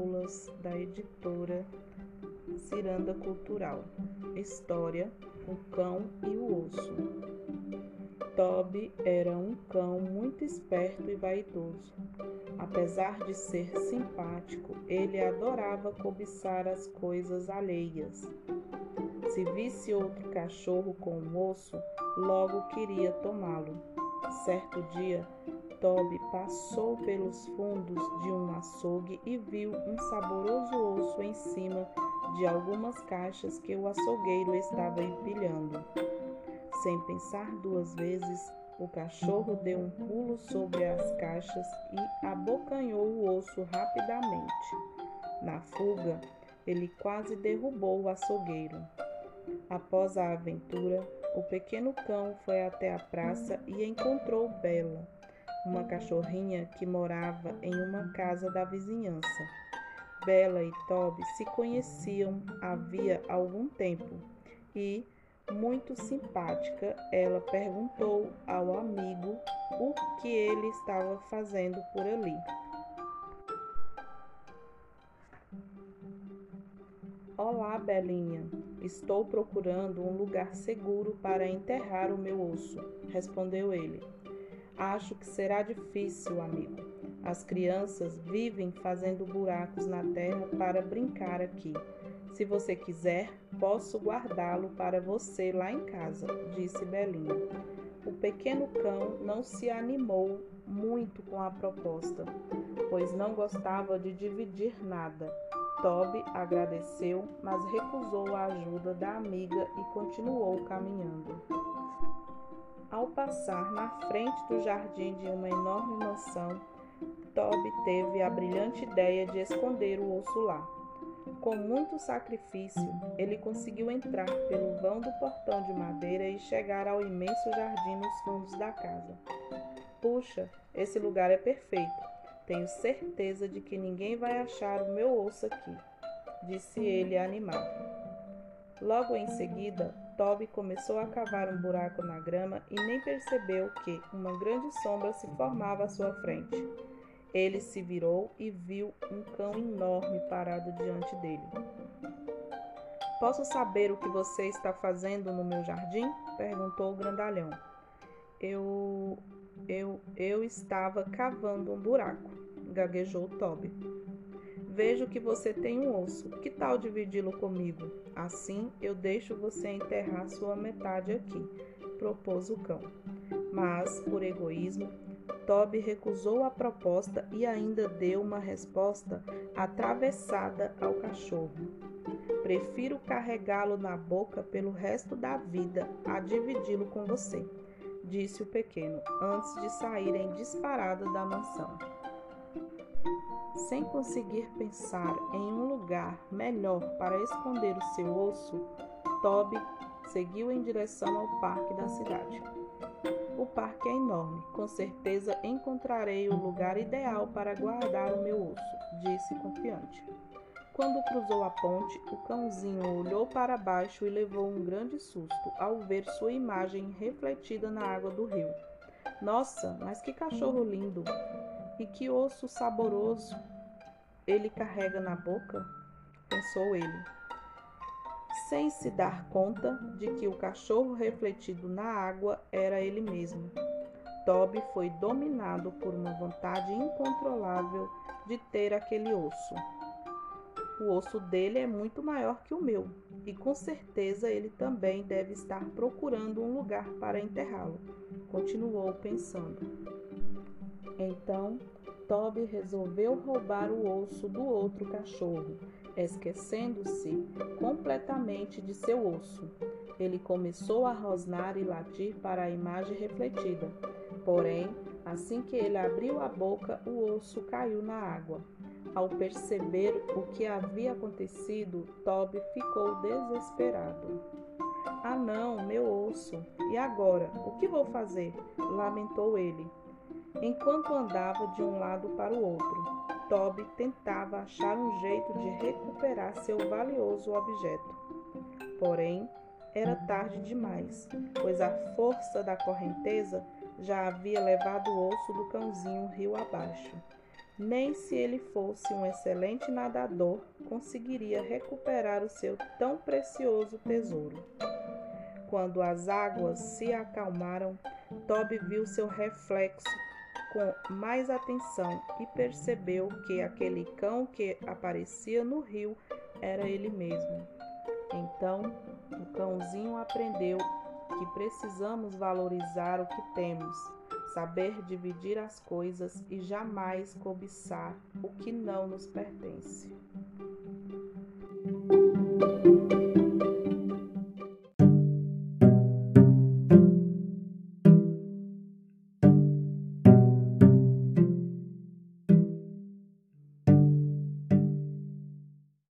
Fábulas da editora Ciranda Cultural. História: O Cão e o Osso. Toby era um cão muito esperto e vaidoso. Apesar de ser simpático, ele adorava cobiçar as coisas alheias. Se visse outro cachorro com um osso, logo queria tomá-lo. Certo dia, Toby passou pelos fundos de um açougue e viu um saboroso osso em cima de algumas caixas que o açougueiro estava empilhando. Sem pensar duas vezes, o cachorro deu um pulo sobre as caixas e abocanhou o osso rapidamente. Na fuga, ele quase derrubou o açougueiro. Após a aventura, o pequeno cão foi até a praça e encontrou Bela uma cachorrinha que morava em uma casa da vizinhança. Bela e Toby se conheciam havia algum tempo e, muito simpática, ela perguntou ao amigo o que ele estava fazendo por ali. Olá, Belinha. Estou procurando um lugar seguro para enterrar o meu osso, respondeu ele. Acho que será difícil, amigo. As crianças vivem fazendo buracos na terra para brincar aqui. Se você quiser, posso guardá-lo para você lá em casa, disse Belinha. O pequeno cão não se animou muito com a proposta, pois não gostava de dividir nada. Toby agradeceu, mas recusou a ajuda da amiga e continuou caminhando. Ao passar na frente do jardim de uma enorme mansão, Toby teve a brilhante ideia de esconder o osso lá. Com muito sacrifício, ele conseguiu entrar pelo vão do portão de madeira e chegar ao imenso jardim nos fundos da casa. Puxa, esse lugar é perfeito. Tenho certeza de que ninguém vai achar o meu osso aqui, disse ele animado. Logo em seguida, Toby começou a cavar um buraco na grama e nem percebeu que uma grande sombra se formava à sua frente. Ele se virou e viu um cão enorme parado diante dele. Posso saber o que você está fazendo no meu jardim? perguntou o grandalhão. Eu. Eu. Eu estava cavando um buraco, gaguejou Toby. Vejo que você tem um osso. Que tal dividi-lo comigo? Assim eu deixo você enterrar sua metade aqui, propôs o cão. Mas, por egoísmo, Toby recusou a proposta e ainda deu uma resposta atravessada ao cachorro. Prefiro carregá-lo na boca pelo resto da vida a dividi-lo com você, disse o pequeno, antes de saírem disparada da mansão. Sem conseguir pensar em um lugar melhor para esconder o seu osso, Toby seguiu em direção ao parque da cidade. O parque é enorme, com certeza encontrarei o lugar ideal para guardar o meu osso, disse confiante. Quando cruzou a ponte, o cãozinho olhou para baixo e levou um grande susto ao ver sua imagem refletida na água do rio. Nossa, mas que cachorro lindo! E que osso saboroso ele carrega na boca? pensou ele. Sem se dar conta de que o cachorro refletido na água era ele mesmo. Toby foi dominado por uma vontade incontrolável de ter aquele osso. O osso dele é muito maior que o meu, e com certeza ele também deve estar procurando um lugar para enterrá-lo, continuou pensando. Então Toby resolveu roubar o osso do outro cachorro, esquecendo-se completamente de seu osso. Ele começou a rosnar e latir para a imagem refletida. Porém, assim que ele abriu a boca, o osso caiu na água. Ao perceber o que havia acontecido, Toby ficou desesperado. Ah, não, meu osso! E agora? O que vou fazer? lamentou ele. Enquanto andava de um lado para o outro, Toby tentava achar um jeito de recuperar seu valioso objeto. Porém, era tarde demais, pois a força da correnteza já havia levado o osso do cãozinho rio abaixo. Nem se ele fosse um excelente nadador, conseguiria recuperar o seu tão precioso tesouro. Quando as águas se acalmaram, Toby viu seu reflexo com mais atenção e percebeu que aquele cão que aparecia no rio era ele mesmo. Então, o cãozinho aprendeu que precisamos valorizar o que temos, saber dividir as coisas e jamais cobiçar o que não nos pertence.